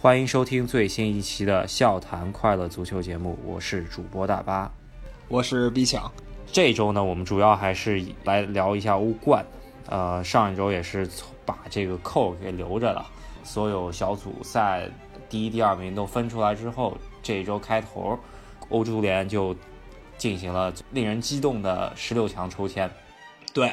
欢迎收听最新一期的笑谈快乐足球节目，我是主播大巴，我是毕强。这周呢，我们主要还是来聊一下欧冠。呃，上一周也是把这个扣给留着了，所有小组赛第一、第二名都分出来之后，这一周开头，欧足联就进行了令人激动的十六强抽签。对，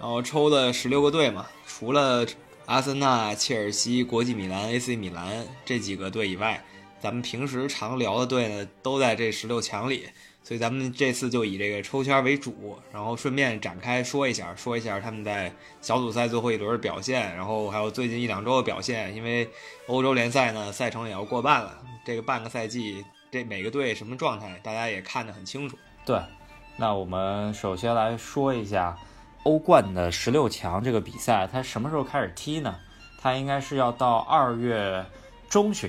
然后抽的十六个队嘛，除了阿森纳、切尔西、国际米兰、AC 米兰这几个队以外，咱们平时常聊的队呢，都在这十六强里。所以咱们这次就以这个抽签为主，然后顺便展开说一下，说一下他们在小组赛最后一轮的表现，然后还有最近一两周的表现。因为欧洲联赛呢，赛程也要过半了，这个半个赛季，这每个队什么状态，大家也看得很清楚。对，那我们首先来说一下欧冠的十六强这个比赛，它什么时候开始踢呢？它应该是要到二月中旬，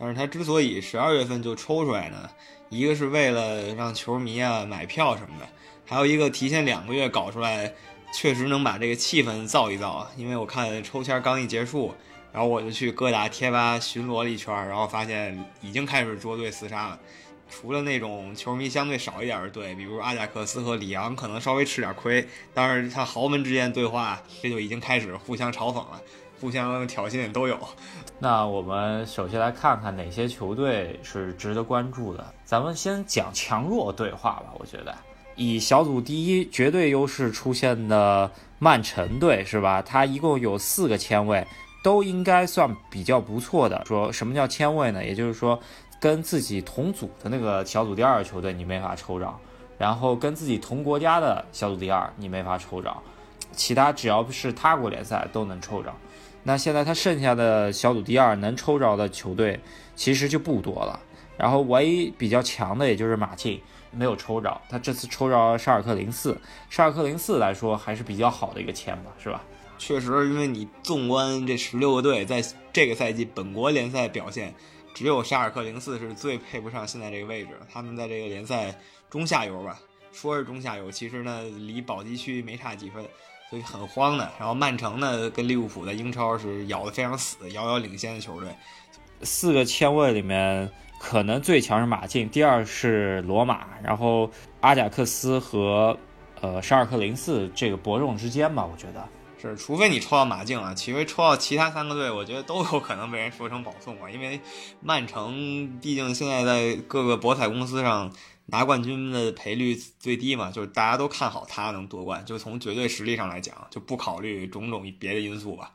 但是它之所以十二月份就抽出来呢？一个是为了让球迷啊买票什么的，还有一个提前两个月搞出来，确实能把这个气氛造一造。因为我看抽签刚一结束，然后我就去各大贴吧巡逻了一圈，然后发现已经开始捉对厮杀了。除了那种球迷相对少一点的队，比如阿贾克斯和里昂，可能稍微吃点亏，但是像豪门之间对话，这就已经开始互相嘲讽了。互相挑衅都有。那我们首先来看看哪些球队是值得关注的。咱们先讲强弱对话吧。我觉得以小组第一绝对优势出现的曼城队是吧？它一共有四个签位，都应该算比较不错的。说什么叫签位呢？也就是说，跟自己同组的那个小组第二球队你没法抽着，然后跟自己同国家的小组第二你没法抽着，其他只要是他国联赛都能抽着。那现在他剩下的小组第二能抽着的球队其实就不多了，然后唯一比较强的也就是马竞没有抽着，他这次抽着沙尔克零四，沙尔克零四来说还是比较好的一个签吧，是吧？确实，因为你纵观这十六个队在这个赛季本国联赛表现，只有沙尔克零四是最配不上现在这个位置，他们在这个联赛中下游吧，说是中下游，其实呢离保级区没差几分。所以很慌的，然后曼城呢跟利物浦在英超是咬得非常死，遥遥领先的球队。四个签位里面，可能最强是马竞，第二是罗马，然后阿贾克斯和呃沙尔克零四这个伯仲之间吧，我觉得是，除非你抽到马竞啊，其实抽到其他三个队，我觉得都有可能被人说成保送啊，因为曼城毕竟现在在各个博彩公司上。拿冠军的赔率最低嘛，就是大家都看好他能夺冠，就从绝对实力上来讲，就不考虑种种别的因素吧。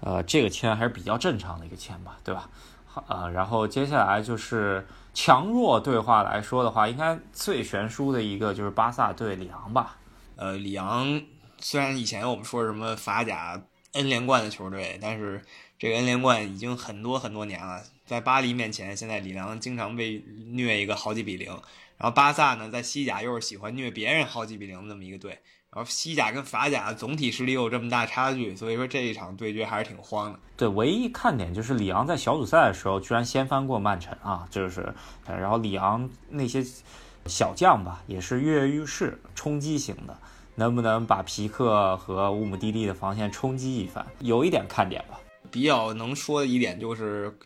呃，这个签还是比较正常的一个签吧，对吧？好，呃，然后接下来就是强弱对话来说的话，应该最悬殊的一个就是巴萨对里昂吧。呃，里昂虽然以前我们说什么法甲 N 连冠的球队，但是这个 N 连冠已经很多很多年了，在巴黎面前，现在里昂经常被虐一个好几比零。然后巴萨呢，在西甲又是喜欢虐别人好几比零的这么一个队，然后西甲跟法甲总体实力有这么大差距，所以说这一场对决还是挺慌的。对，唯一看点就是里昂在小组赛的时候居然掀翻过曼城啊，就是，然后里昂那些小将吧，也是跃跃欲试，冲击型的，能不能把皮克和乌姆蒂蒂的防线冲击一番，有一点看点吧。比较能说的一点就是。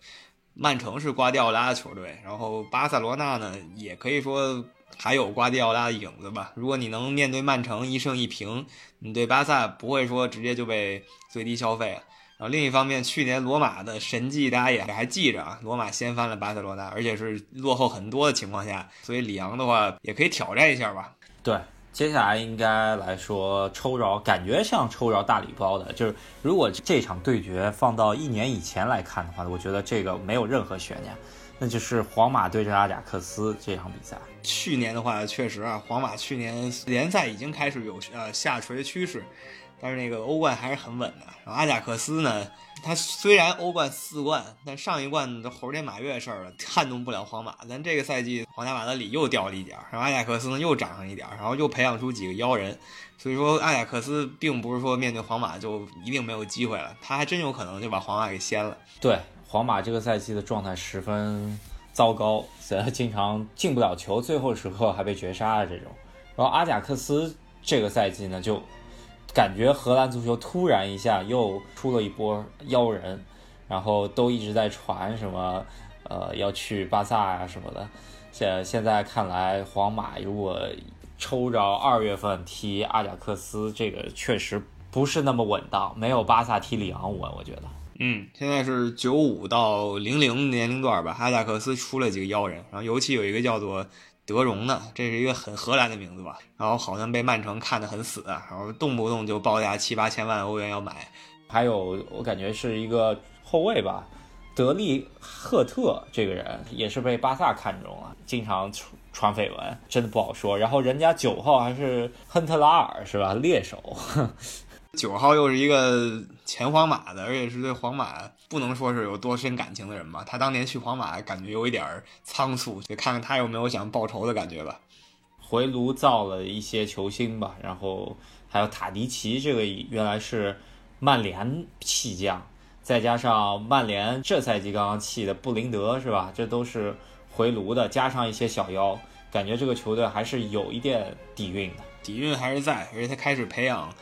曼城是瓜迪奥拉的球队，然后巴塞罗那呢，也可以说还有瓜迪奥拉的影子吧。如果你能面对曼城一胜一平，你对巴萨不会说直接就被最低消费。然后另一方面，去年罗马的神迹大家也还记着啊，罗马掀翻了巴塞罗那，而且是落后很多的情况下，所以里昂的话也可以挑战一下吧。对。接下来应该来说抽着，感觉像抽着大礼包的，就是如果这场对决放到一年以前来看的话，我觉得这个没有任何悬念，那就是皇马对阵阿贾克斯这场比赛。去年的话，确实啊，皇马去年联赛已经开始有呃下垂趋势。但是那个欧冠还是很稳的。阿贾克斯呢，他虽然欧冠四冠，但上一冠都猴年马月的事儿了，撼动不了皇马。咱这个赛季皇家马德里又掉了一点儿，然后阿贾克斯呢又涨上一点儿，然后又培养出几个妖人。所以说阿贾克斯并不是说面对皇马就一定没有机会了，他还真有可能就把皇马给掀了。对，皇马这个赛季的状态十分糟糕，经常进不了球，最后时刻还被绝杀的这种。然后阿贾克斯这个赛季呢就。感觉荷兰足球突然一下又出了一波妖人，然后都一直在传什么呃要去巴萨呀什么的。现现在看来，皇马如果抽着二月份踢阿贾克斯，这个确实不是那么稳当，没有巴萨踢里昂稳，我觉得。嗯，现在是九五到零零年龄段吧，阿贾克斯出了几个妖人，然后尤其有一个叫做德容的，这是一个很荷兰的名字吧，然后好像被曼城看得很死，然后动不动就报价七八千万欧元要买。还有我感觉是一个后卫吧，德利赫特这个人也是被巴萨看中了，经常传传绯闻，真的不好说。然后人家九号还是亨特拉尔是吧，猎手。九号又是一个前皇马的，而且是对皇马不能说是有多深感情的人吧。他当年去皇马感觉有一点仓促，就看看他有没有想报仇的感觉吧。回炉造了一些球星吧，然后还有塔迪奇，这个原来是曼联弃将，再加上曼联这赛季刚刚弃的布林德是吧？这都是回炉的，加上一些小妖，感觉这个球队还是有一点底蕴的，底蕴还是在，而且他开始培养。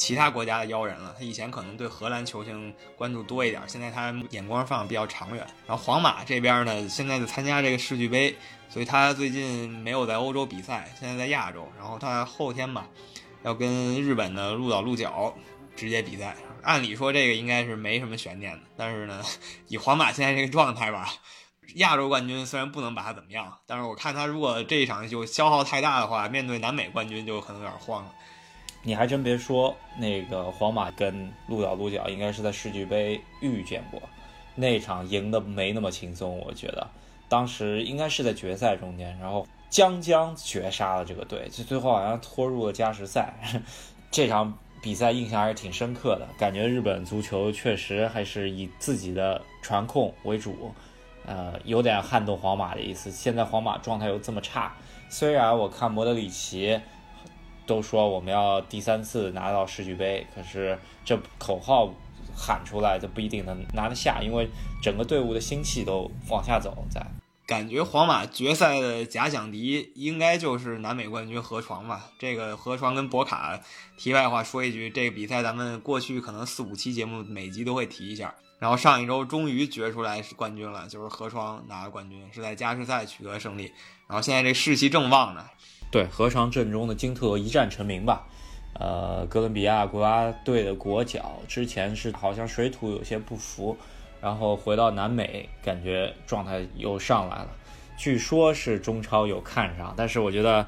其他国家的妖人了，他以前可能对荷兰球星关注多一点，现在他眼光放的比较长远。然后皇马这边呢，现在在参加这个世俱杯，所以他最近没有在欧洲比赛，现在在亚洲。然后他后天吧，要跟日本的鹿岛鹿角直接比赛。按理说这个应该是没什么悬念的，但是呢，以皇马现在这个状态吧，亚洲冠军虽然不能把他怎么样，但是我看他如果这一场就消耗太大的话，面对南美冠军就可能有点慌了。你还真别说，那个皇马跟鹿岛鹿角应该是在世俱杯遇见过，那场赢的没那么轻松，我觉得当时应该是在决赛中间，然后将将绝杀了这个队，就最后好像拖入了加时赛。这场比赛印象还是挺深刻的，感觉日本足球确实还是以自己的传控为主，呃，有点撼动皇马的意思。现在皇马状态又这么差，虽然我看莫德里奇。都说我们要第三次拿到世俱杯，可是这口号喊出来，就不一定能拿得下，因为整个队伍的心气都往下走。在感觉皇马决赛的假想敌应该就是南美冠军河床吧？这个河床跟博卡，题外话说一句，这个比赛咱们过去可能四五期节目每集都会提一下。然后上一周终于决出来是冠军了，就是河床拿了冠军，是在加时赛取得胜利。然后现在这士气正旺呢。对，河床阵中的金特一战成名吧，呃，哥伦比亚国家队的国脚，之前是好像水土有些不服，然后回到南美，感觉状态又上来了。据说是中超有看上，但是我觉得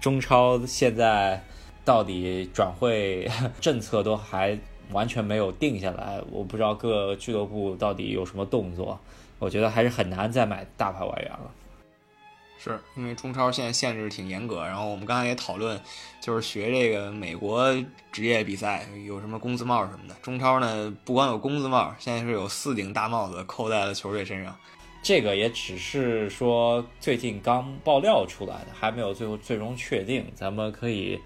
中超现在到底转会 政策都还完全没有定下来，我不知道各俱乐部到底有什么动作，我觉得还是很难再买大牌外援了。是因为中超现在限制挺严格，然后我们刚才也讨论，就是学这个美国职业比赛有什么工资帽什么的。中超呢，不光有工资帽，现在是有四顶大帽子扣在了球队身上。这个也只是说最近刚爆料出来的，还没有最后最终确定。咱们可以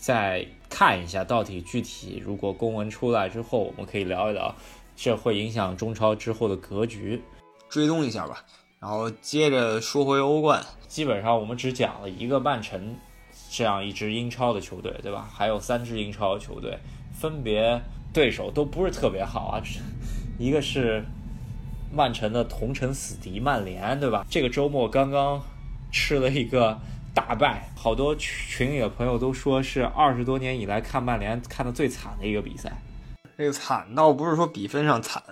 再看一下，到底具体如果公文出来之后，我们可以聊一聊，这会影响中超之后的格局，追踪一下吧。然后接着说回欧冠，基本上我们只讲了一个曼城这样一支英超的球队，对吧？还有三支英超的球队，分别对手都不是特别好啊。一个是曼城的同城死敌曼联，对吧？这个周末刚刚吃了一个大败，好多群里的朋友都说是二十多年以来看曼联看的最惨的一个比赛。这个惨倒不是说比分上惨，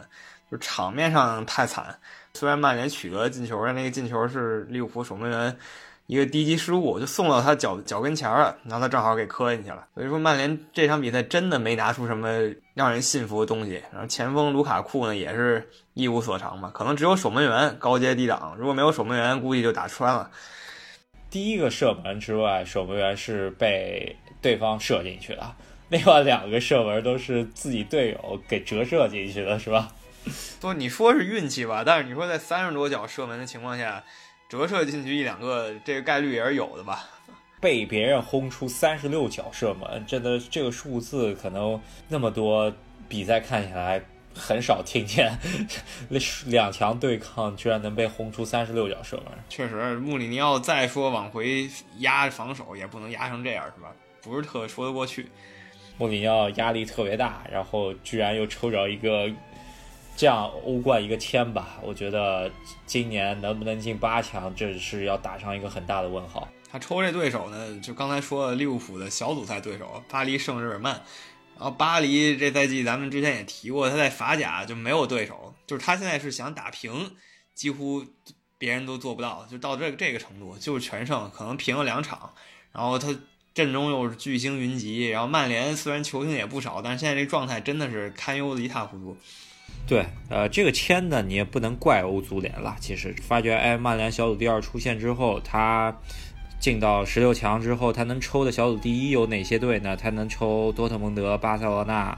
就场面上太惨。虽然曼联取得进球，但那个进球是利物浦守门员一个低级失误，就送到他脚脚跟前了，然后他正好给磕进去了。所以说曼联这场比赛真的没拿出什么让人信服的东西。然后前锋卢卡库呢也是一无所长吧，可能只有守门员高阶低挡，如果没有守门员，估计就打穿了。第一个射门之外，守门员是被对方射进去的，另外两个射门都是自己队友给折射进去的，是吧？不，你说是运气吧，但是你说在三十多脚射门的情况下，折射进去一两个，这个概率也是有的吧？被别人轰出三十六脚射门，真的这个数字可能那么多比赛看起来很少听见，两强对抗居然能被轰出三十六脚射门，确实，穆里尼奥再说往回压防守也不能压成这样，是吧？不是特说得过去。穆里尼奥压力特别大，然后居然又抽着一个。这样欧冠一个签吧，我觉得今年能不能进八强，这是要打上一个很大的问号。他抽这对手呢，就刚才说的利物浦的小组赛对手巴黎圣日耳曼。然后巴黎这赛季咱们之前也提过，他在法甲就没有对手，就是他现在是想打平，几乎别人都做不到，就到这这个程度，就是全胜，可能平了两场。然后他阵中又是巨星云集，然后曼联虽然球星也不少，但是现在这状态真的是堪忧的一塌糊涂。对，呃，这个签呢，你也不能怪欧足联了。其实发觉，哎，曼联小组第二出现之后，他。进到十六强之后，他能抽的小组第一有哪些队呢？他能抽多特蒙德、巴塞罗那、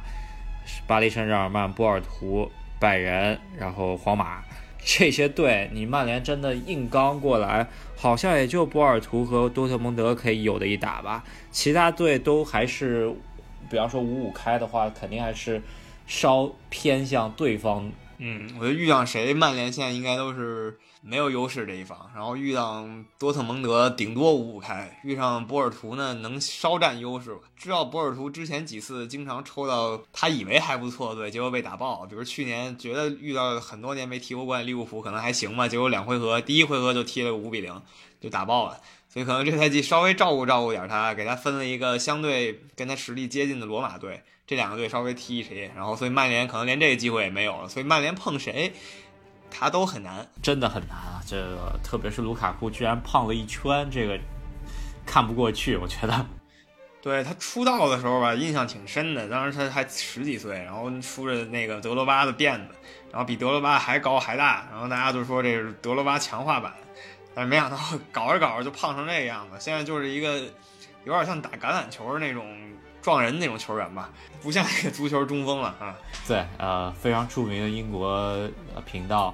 巴黎圣日耳曼、波尔图、拜仁，然后皇马这些队，你曼联真的硬刚过来，好像也就波尔图和多特蒙德可以有的一打吧。其他队都还是，比方说五五开的话，肯定还是稍偏向对方。嗯，我觉得遇上谁，曼联现在应该都是。没有优势这一方，然后遇上多特蒙德顶多五五开，遇上波尔图呢能稍占优势。知道波尔图之前几次经常抽到他以为还不错的队，结果被打爆。比如去年觉得遇到很多年没踢过冠利物浦可能还行吧，结果两回合第一回合就踢了个五比零，就打爆了。所以可能这赛季稍微照顾照顾点他，给他分了一个相对跟他实力接近的罗马队，这两个队稍微踢一踢，然后所以曼联可能连这个机会也没有了。所以曼联碰谁？他都很难，真的很难啊！这个特别是卢卡库居然胖了一圈，这个看不过去。我觉得，对他出道的时候吧，印象挺深的。当时他还十几岁，然后梳着那个德罗巴的辫子，然后比德罗巴还高还大，然后大家就说这是德罗巴强化版。但是没想到搞着搞着就胖成这个样子，现在就是一个有点像打橄榄球那种。撞人那种球员吧，不像那个足球中锋了啊。对，呃，非常著名的英国频道，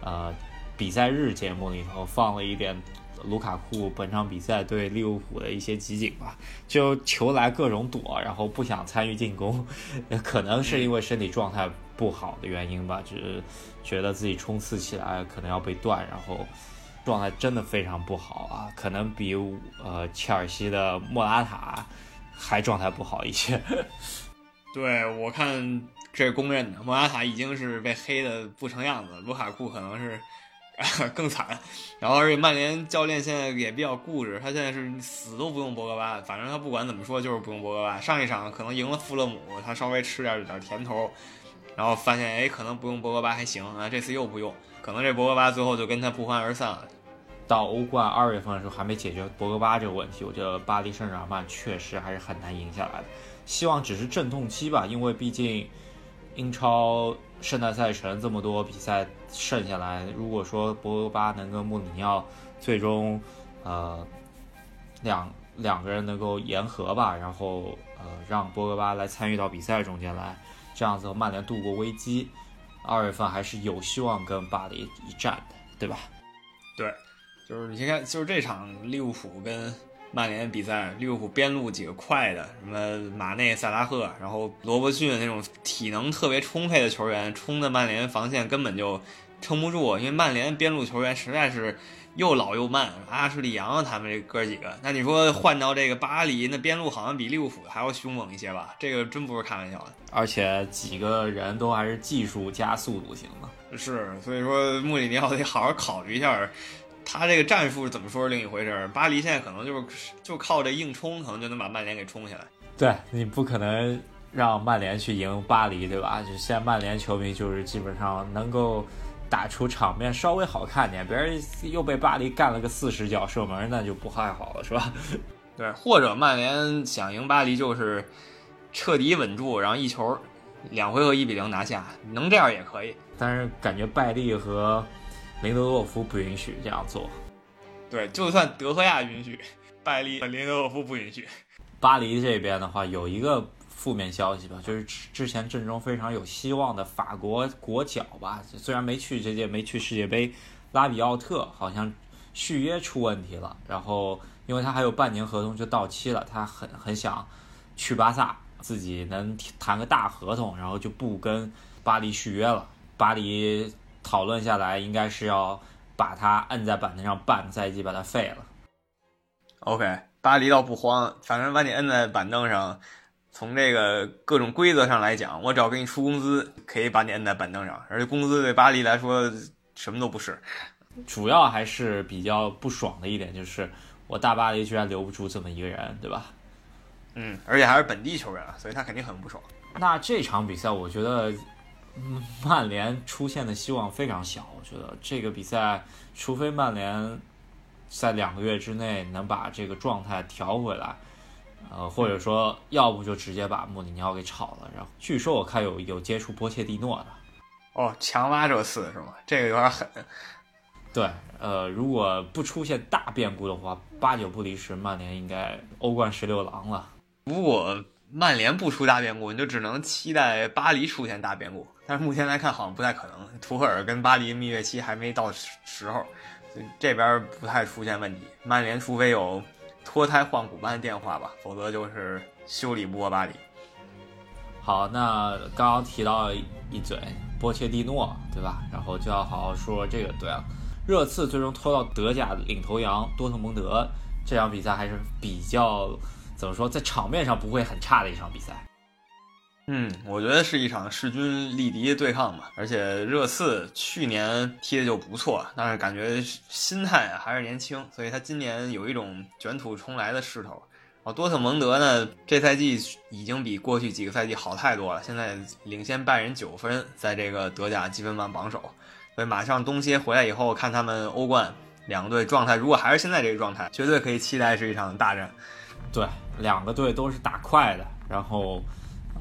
呃，比赛日节目里头放了一点卢卡库本场比赛对利物浦的一些集锦吧，就球来各种躲，然后不想参与进攻，可能是因为身体状态不好的原因吧，就是觉得自己冲刺起来可能要被断，然后状态真的非常不好啊，可能比呃切尔西的莫拉塔。还状态不好一些，对我看这是公认的。莫拉塔已经是被黑的不成样子，卢卡库可能是 更惨。然后而且曼联教练现在也比较固执，他现在是死都不用博格巴，反正他不管怎么说就是不用博格巴。上一场可能赢了富勒姆，他稍微吃点点甜头，然后发现哎可能不用博格巴还行啊，这次又不用，可能这博格巴最后就跟他不欢而散了。到欧冠二月份的时候还没解决博格巴这个问题，我觉得巴黎圣日耳曼确实还是很难赢下来的。希望只是阵痛期吧，因为毕竟英超圣诞赛程这么多比赛剩下来，如果说博格巴能跟穆里尼奥最终呃两两个人能够言和吧，然后呃让博格巴来参与到比赛中间来，这样子曼联度过危机，二月份还是有希望跟巴黎一战的，对吧？对。就是你先看，就是这场利物浦跟曼联比赛，利物浦边路几个快的，什么马内、萨拉赫，然后罗伯逊那种体能特别充沛的球员，冲的曼联防线根本就撑不住，因为曼联边路球员实在是又老又慢，阿什利杨他们这哥几个，那你说换到这个巴黎，那边路好像比利物浦还要凶猛一些吧？这个真不是开玩笑的，而且几个人都还是技术加速度型的，是，所以说穆里尼奥得好好考虑一下。他这个战术怎么说是另一回事儿。巴黎现在可能就是就靠这硬冲，可能就能把曼联给冲下来。对你不可能让曼联去赢巴黎，对吧？就现在曼联球迷就是基本上能够打出场面稍微好看点，别人又被巴黎干了个四十脚射门，那就不太好了，是吧？对，或者曼联想赢巴黎就是彻底稳住，然后一球两回合一比零拿下，能这样也可以。但是感觉拜利和。林德洛夫不允许这样做，对，就算德赫亚允许，拜利和林德洛夫不允许。巴黎这边的话，有一个负面消息吧，就是之前阵中非常有希望的法国国脚吧，虽然没去这届没去世界杯，拉比奥特好像续约出问题了，然后因为他还有半年合同就到期了，他很很想去巴萨，自己能谈个大合同，然后就不跟巴黎续约了，巴黎。讨论下来，应该是要把他摁在板凳上半个赛季，把他废了。OK，巴黎倒不慌，反正把你摁在板凳上，从这个各种规则上来讲，我只要给你出工资，可以把你摁在板凳上，而且工资对巴黎来说什么都不是。主要还是比较不爽的一点就是，我大巴黎居然留不住这么一个人，对吧？嗯，而且还是本地球员，所以他肯定很不爽。那这场比赛，我觉得曼联出现的希望非常小。我觉得这个比赛，除非曼联在两个月之内能把这个状态调回来。呃，或者说，要不就直接把穆里尼奥给炒了。然后，据说我看有有接触波切蒂诺的。哦，强挖这次是吗？这个有点狠。对，呃，如果不出现大变故的话，八九不离十，曼联应该欧冠十六郎了。如果曼联不出大变故，你就只能期待巴黎出现大变故。但是目前来看，好像不太可能。图赫尔跟巴黎蜜月期还没到时候，这边不太出现问题。曼联除非有。脱胎换骨般的变化吧，否则就是修理不过巴里。好，那刚刚提到一嘴波切蒂诺，对吧？然后就要好好说这个对了。热刺最终拖到德甲领头羊多特蒙德，这场比赛还是比较怎么说，在场面上不会很差的一场比赛。嗯，我觉得是一场势均力敌的对抗吧。而且热刺去年踢的就不错，但是感觉心态还是年轻，所以他今年有一种卷土重来的势头。哦，多特蒙德呢，这赛季已经比过去几个赛季好太多了，现在领先拜仁九分，在这个德甲积分榜榜首。所以马上冬歇回来以后，看他们欧冠两个队状态，如果还是现在这个状态，绝对可以期待是一场大战。对，两个队都是打快的，然后。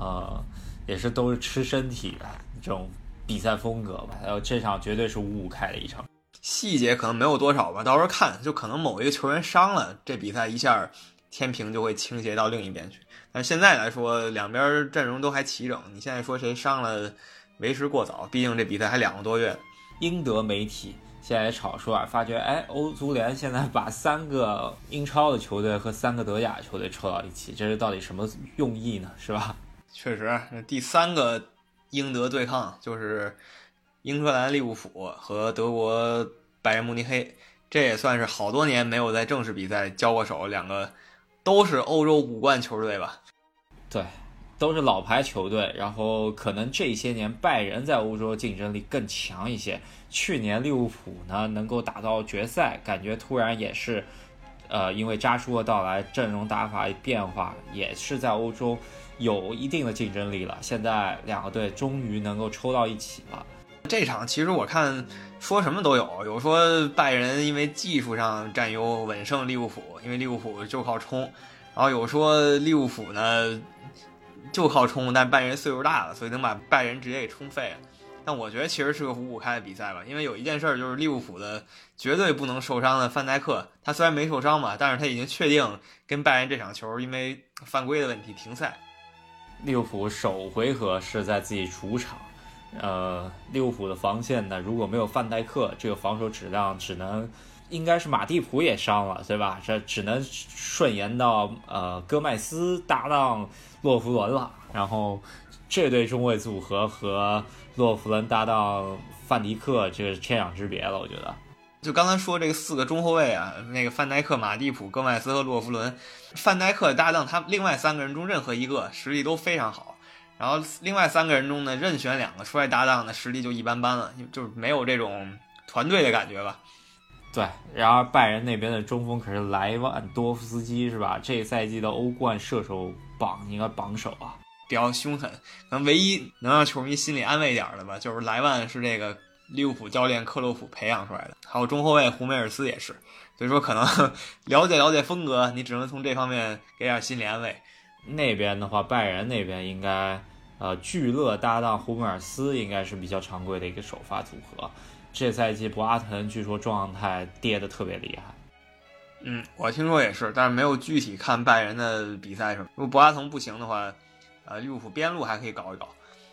呃，也是都是吃身体的这种比赛风格吧。还有这场绝对是五五开的一场，细节可能没有多少吧，到时候看就可能某一个球员伤了，这比赛一下天平就会倾斜到另一边去。但现在来说，两边阵容都还齐整。你现在说谁伤了，为时过早，毕竟这比赛还两个多月。英德媒体现在也炒出啊，发觉哎，欧足联现在把三个英超的球队和三个德甲球队抽到一起，这是到底什么用意呢？是吧？确实，第三个英德对抗就是英格兰利物浦和德国拜仁慕尼黑，这也算是好多年没有在正式比赛交过手，两个都是欧洲五冠球队吧？对，都是老牌球队。然后可能这些年拜仁在欧洲竞争力更强一些。去年利物浦呢能够打到决赛，感觉突然也是，呃，因为扎叔的到来，阵容打法变化也是在欧洲。有一定的竞争力了，现在两个队终于能够抽到一起了。这场其实我看说什么都有，有说拜仁因为技术上占优稳胜利物浦，因为利物浦就靠冲；然后有说利物浦呢就靠冲，但拜仁岁数大了，所以能把拜仁直接给冲废了。但我觉得其实是个五五开的比赛吧，因为有一件事就是利物浦的绝对不能受伤的范戴克，他虽然没受伤嘛，但是他已经确定跟拜仁这场球因为犯规的问题停赛。利物浦首回合是在自己主场，呃，利物浦的防线呢，如果没有范戴克，这个防守质量只能，应该是马蒂普也伤了，对吧？这只能顺延到呃戈麦斯搭档洛弗伦了。然后这对中卫组合和洛弗伦搭档范迪克，这是天壤之别了，我觉得。就刚才说这个四个中后卫啊，那个范戴克、马蒂普、戈麦斯和洛夫伦，范戴克搭档他另外三个人中任何一个实力都非常好，然后另外三个人中呢，任选两个出来搭档的实力就一般般了，就是没有这种团队的感觉吧。对，然而拜仁那边的中锋可是莱万多夫斯基是吧？这赛季的欧冠射手榜应该榜首啊，比较凶狠。可能唯一能让球迷心里安慰点的吧，就是莱万是这个。利物浦教练克洛普培养出来的，还有中后卫胡梅尔斯也是，所以说可能 了解了解风格，你只能从这方面给点心理安慰。那边的话，拜仁那边应该，呃，聚勒搭档胡梅尔斯应该是比较常规的一个首发组合。这赛季博阿滕据说状态跌的特别厉害。嗯，我听说也是，但是没有具体看拜仁的比赛什么。如果博阿滕不行的话，呃，利物浦边路还可以搞一搞。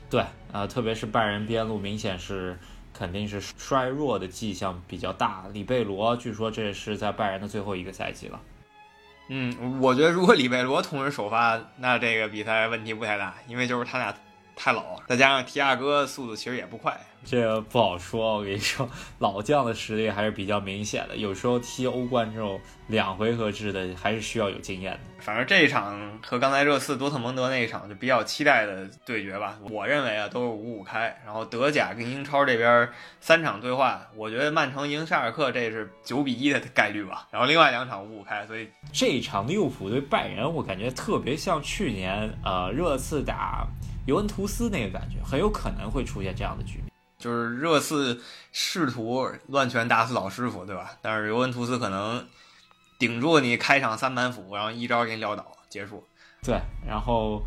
对，呃，特别是拜仁边路明显是。肯定是衰弱的迹象比较大。里贝罗据说这是在拜仁的最后一个赛季了。嗯，我觉得如果里贝罗同时首发，那这个比赛问题不太大，因为就是他俩太老，再加上提亚哥速度其实也不快，这个不好说。我跟你说，老将的实力还是比较明显的。有时候踢欧冠这种两回合制的，还是需要有经验的。反正这一场和刚才热刺多特蒙德那一场就比较期待的对决吧，我认为啊都是五五开。然后德甲跟英超这边三场对话，我觉得曼城赢沙尔克这是九比一的概率吧。然后另外两场五五开，所以这一场利物浦对拜仁，我感觉特别像去年呃热刺打。尤文图斯那个感觉很有可能会出现这样的局面，就是热刺试图乱拳打死老师傅，对吧？但是尤文图斯可能顶住你开场三板斧，然后一招给你撂倒结束。对，然后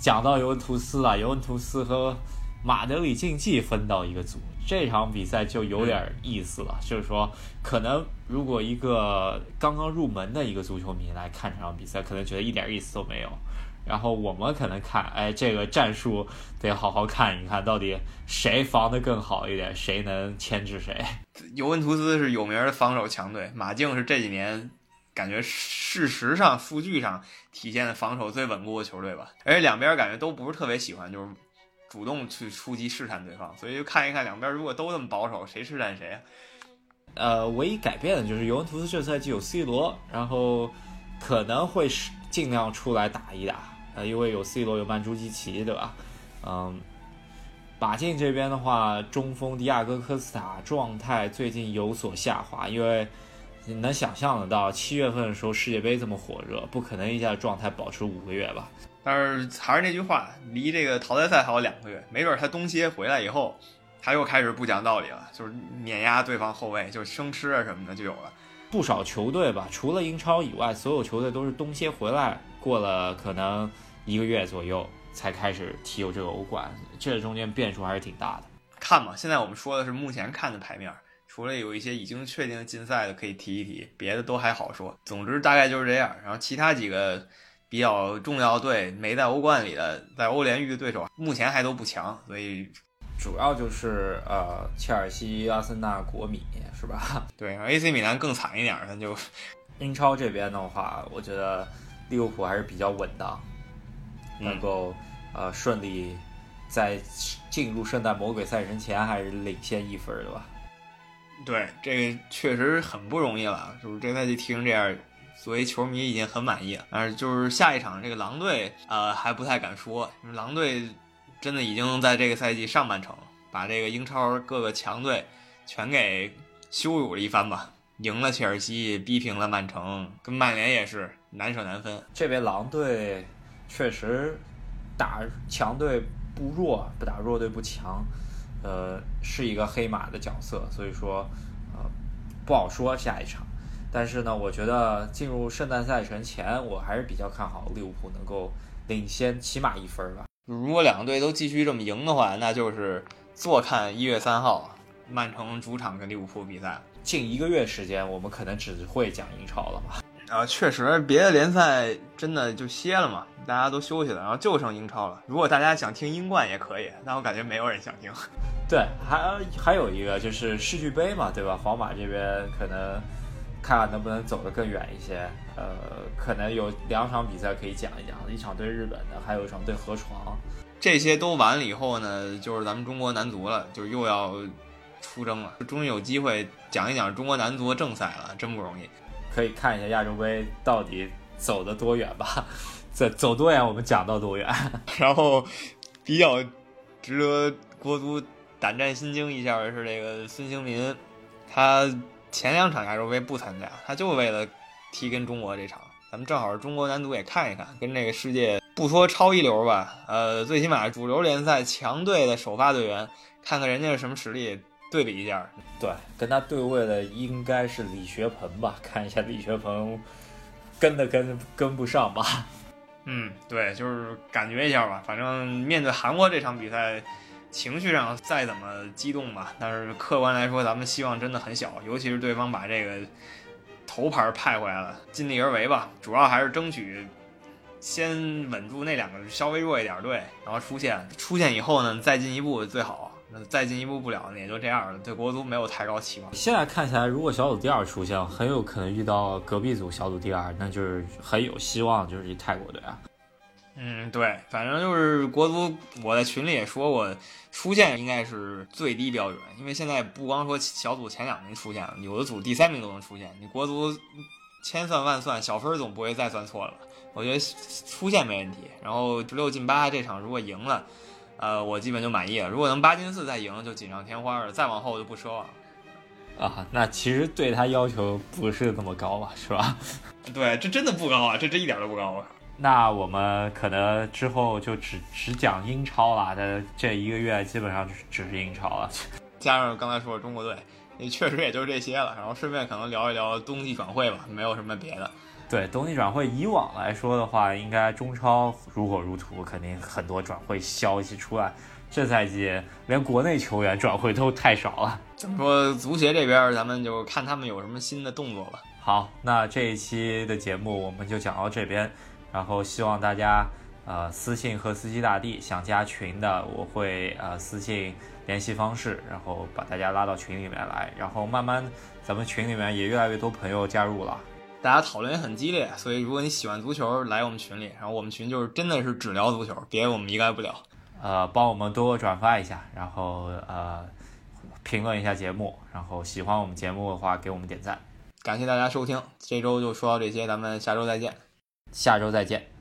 讲到尤文图斯了，尤文图斯和马德里竞技分到一个组，这场比赛就有点意思了。就是说，可能如果一个刚刚入门的一个足球迷来看这场比赛，可能觉得一点意思都没有。然后我们可能看，哎，这个战术得好好看一看，到底谁防得更好一点，谁能牵制谁。尤文图斯是有名的防守强队，马竞是这几年感觉事实上、数据上体现的防守最稳固的球队吧。而且两边感觉都不是特别喜欢，就是主动去出击试探对方，所以就看一看两边如果都这么保守，谁试探谁啊？呃，唯一改变的就是尤文图斯这赛季有 C 罗，然后可能会是尽量出来打一打。呃，因为有 C 罗，有曼朱基奇，对吧？嗯，马竞这边的话，中锋迪亚哥科斯塔状态最近有所下滑，因为你能想象得到，七月份的时候世界杯这么火热，不可能一下状态保持五个月吧？但是还是那句话，离这个淘汰赛还有两个月，没准他冬歇回来以后，他又开始不讲道理了，就是碾压对方后卫，就生吃啊什么的就有了。不少球队吧，除了英超以外，所有球队都是冬歇回来。过了可能一个月左右才开始踢有这个欧冠，这中间变数还是挺大的。看嘛，现在我们说的是目前看的牌面，除了有一些已经确定的禁赛的可以提一提，别的都还好说。总之大概就是这样。然后其他几个比较重要队没在欧冠里的，在欧联遇的对手目前还都不强，所以主要就是呃切尔西、阿森纳、国米是吧？对，AC 米兰更惨一点，那就英超这边的话，我觉得。利物浦还是比较稳的，能够呃顺利在进入圣诞魔鬼赛程前还是领先一分的吧？对，这个确实很不容易了。就是这赛季踢成这样，作为球迷已经很满意了。但是就是下一场这个狼队，呃还不太敢说。狼队真的已经在这个赛季上半程把这个英超各个强队全给羞辱了一番吧。赢了切尔西，逼平了曼城，跟曼联也是难舍难分。这边狼队确实打强队不弱，不打弱队不强，呃，是一个黑马的角色，所以说呃不好说下一场。但是呢，我觉得进入圣诞赛程前，我还是比较看好利物浦能够领先起码一分吧。如果两个队都继续这么赢的话，那就是坐看一月三号曼城主场跟利物浦比赛。近一个月时间，我们可能只会讲英超了吧？啊，确实，别的联赛真的就歇了嘛，大家都休息了，然后就剩英超了。如果大家想听英冠也可以，但我感觉没有人想听。对，还还有一个就是世俱杯嘛，对吧？皇马这边可能看看能不能走得更远一些。呃，可能有两场比赛可以讲一讲，一场对日本的，还有一场对河床。这些都完了以后呢，就是咱们中国男足了，就又要。出征了，终于有机会讲一讲中国男足的正赛了，真不容易。可以看一下亚洲杯到底走得多远吧？走走多远，我们讲到多远。然后比较值得国足胆战心惊一下的是这个孙兴民，他前两场亚洲杯不参加，他就为了踢跟中国这场。咱们正好中国男足也看一看，跟这个世界不说超一流吧，呃，最起码主流联赛强队的首发队员，看看人家是什么实力。对比一下，对，跟他对位的应该是李学鹏吧？看一下李学鹏跟的跟跟不上吧？嗯，对，就是感觉一下吧。反正面对韩国这场比赛，情绪上再怎么激动吧，但是客观来说，咱们希望真的很小。尤其是对方把这个头牌派回来了，尽力而为吧。主要还是争取先稳住那两个稍微弱一点队，然后出线，出线以后呢，再进一步最好。那再进一步不了，那也就这样了。对国足没有太高期望。现在看起来，如果小组第二出现，很有可能遇到隔壁组小组第二，那就是很有希望，就是泰国队啊。嗯，对，反正就是国足，我在群里也说过，出线应该是最低标准，因为现在不光说小组前两名出现了，有的组第三名都能出现。你国足千算万算，小分总不会再算错了？我觉得出线没问题。然后十六进八这场如果赢了，呃，我基本就满意了。如果能八进四再赢，就锦上添花了。再往后就不奢望了。啊，那其实对他要求不是那么高吧，是吧？对，这真的不高啊，这这一点都不高啊。那我们可能之后就只只讲英超了，这这一个月基本上只只是英超了，加上刚才说的中国队，也确实也就是这些了。然后顺便可能聊一聊冬季转会吧，没有什么别的。对，冬季转会以往来说的话，应该中超如火如荼，肯定很多转会消息出来。这赛季连国内球员转会都太少了。怎么说，足协这边咱们就看他们有什么新的动作吧。好，那这一期的节目我们就讲到这边。然后希望大家呃私信和司机大帝想加群的，我会呃私信联系方式，然后把大家拉到群里面来。然后慢慢咱们群里面也越来越多朋友加入了，大家讨论也很激烈。所以如果你喜欢足球，来我们群里。然后我们群就是真的是只聊足球，别的我们一概不聊。呃，帮我们多转发一下，然后呃评论一下节目，然后喜欢我们节目的话给我们点赞。感谢大家收听，这周就说到这些，咱们下周再见。下周再见。